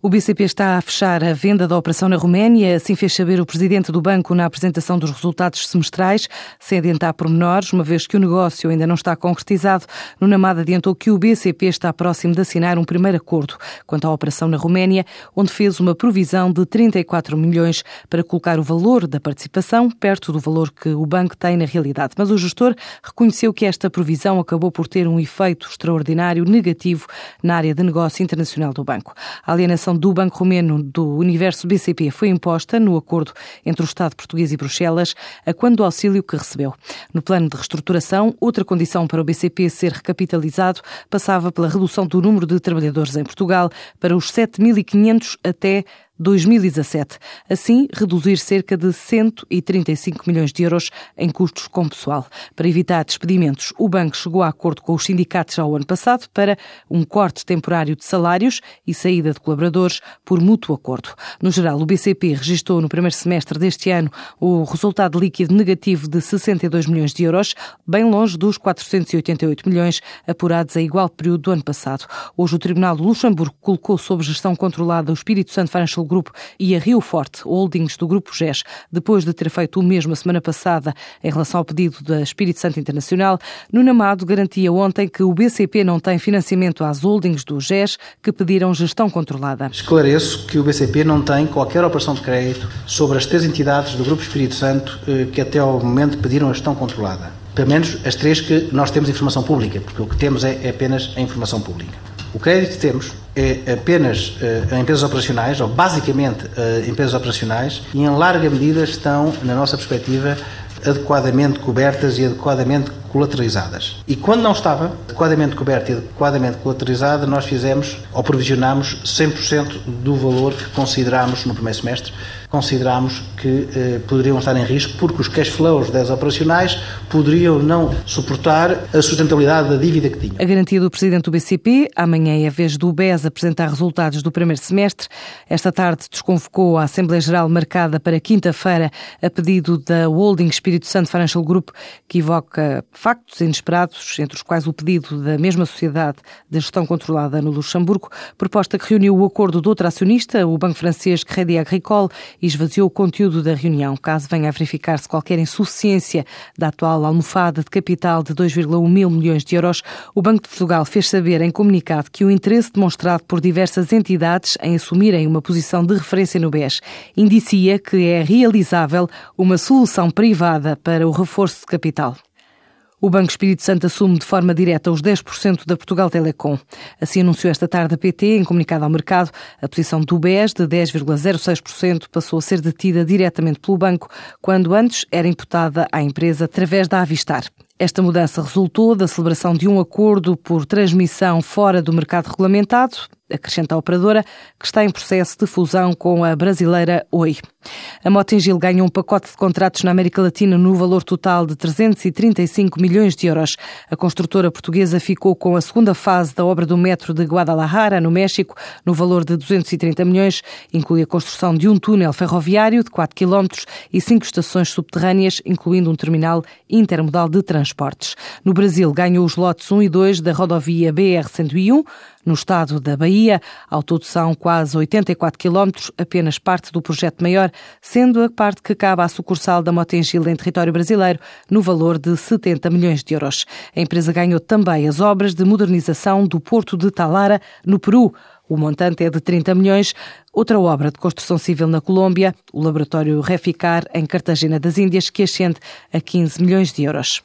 O BCP está a fechar a venda da operação na Roménia, assim fez saber o presidente do banco na apresentação dos resultados semestrais, sem adiantar pormenores, uma vez que o negócio ainda não está concretizado. No Namada adiantou que o BCP está próximo de assinar um primeiro acordo quanto à operação na Roménia, onde fez uma provisão de 34 milhões para colocar o valor da participação perto do valor que o banco tem na realidade. Mas o gestor reconheceu que esta provisão acabou por ter um efeito extraordinário negativo na área de negócio internacional do banco. A alienação do Banco Romeno do universo BCP foi imposta no acordo entre o Estado português e Bruxelas, a quando do auxílio que recebeu. No plano de reestruturação, outra condição para o BCP ser recapitalizado passava pela redução do número de trabalhadores em Portugal para os 7.500 até 2017. Assim, reduzir cerca de 135 milhões de euros em custos com pessoal. Para evitar despedimentos, o banco chegou a acordo com os sindicatos ao ano passado para um corte temporário de salários e saída de colaboradores por mútuo acordo. No geral, o BCP registrou no primeiro semestre deste ano o resultado líquido negativo de 62 milhões de euros, bem longe dos 488 milhões apurados a igual período do ano passado. Hoje, o Tribunal de Luxemburgo colocou sob gestão controlada o Espírito Santo Financial Grupo e a Rio Forte Holdings do Grupo GES, depois de ter feito o mesmo a semana passada em relação ao pedido da Espírito Santo Internacional, Nuno Amado garantia ontem que o BCP não tem financiamento às holdings do GES que pediram gestão controlada. Esclareço que o BCP não tem qualquer operação de crédito sobre as três entidades do Grupo Espírito Santo eh, que até ao momento pediram a gestão controlada. Pelo menos as três que nós temos informação pública, porque o que temos é, é apenas a informação pública. O crédito que temos é apenas a empresas operacionais, ou basicamente uh, empresas operacionais, e em larga medida estão, na nossa perspectiva, adequadamente cobertas e adequadamente colateralizadas. E quando não estava adequadamente coberta e adequadamente colateralizada, nós fizemos ou provisionámos 100% do valor que considerámos no primeiro semestre, considerámos que eh, poderiam estar em risco porque os cash flows das operacionais poderiam não suportar a sustentabilidade da dívida que tinham. A garantia do Presidente do BCP, amanhã é a vez do BES apresentar resultados do primeiro semestre. Esta tarde desconvocou a Assembleia Geral marcada para quinta-feira a pedido da Holding Espírito Santo Financial Group, que evoca factos inesperados, entre os quais o pedido da mesma sociedade de gestão controlada no Luxemburgo, proposta que reuniu o acordo do outro acionista, o banco francês Crédit Agricole, e esvaziou o conteúdo da reunião. Caso venha a verificar-se qualquer insuficiência da atual almofada de capital de 2,1 mil milhões de euros, o Banco de Portugal fez saber em comunicado que o interesse demonstrado por diversas entidades em assumirem uma posição de referência no BES indicia que é realizável uma solução privada para o reforço de capital. O Banco Espírito Santo assume de forma direta os 10% da Portugal Telecom. Assim anunciou esta tarde a PT, em comunicado ao mercado, a posição do BES de 10,06% passou a ser detida diretamente pelo banco, quando antes era imputada à empresa através da Avistar. Esta mudança resultou da celebração de um acordo por transmissão fora do mercado regulamentado, acrescenta a operadora, que está em processo de fusão com a brasileira Oi. A Motengil ganhou um pacote de contratos na América Latina no valor total de 335 milhões de euros. A construtora portuguesa ficou com a segunda fase da obra do metro de Guadalajara, no México, no valor de 230 milhões. Inclui a construção de um túnel ferroviário de 4 km e cinco estações subterrâneas, incluindo um terminal intermodal de transportes. No Brasil, ganhou os lotes 1 e 2 da rodovia BR-101, no estado da Bahia. Ao todo são quase 84 quilómetros, apenas parte do projeto maior, sendo a parte que cabe à sucursal da Motengil em território brasileiro, no valor de 70 milhões de euros. A empresa ganhou também as obras de modernização do Porto de Talara, no Peru. O montante é de 30 milhões. Outra obra de construção civil na Colômbia, o laboratório Reficar, em Cartagena das Índias, que ascende a 15 milhões de euros.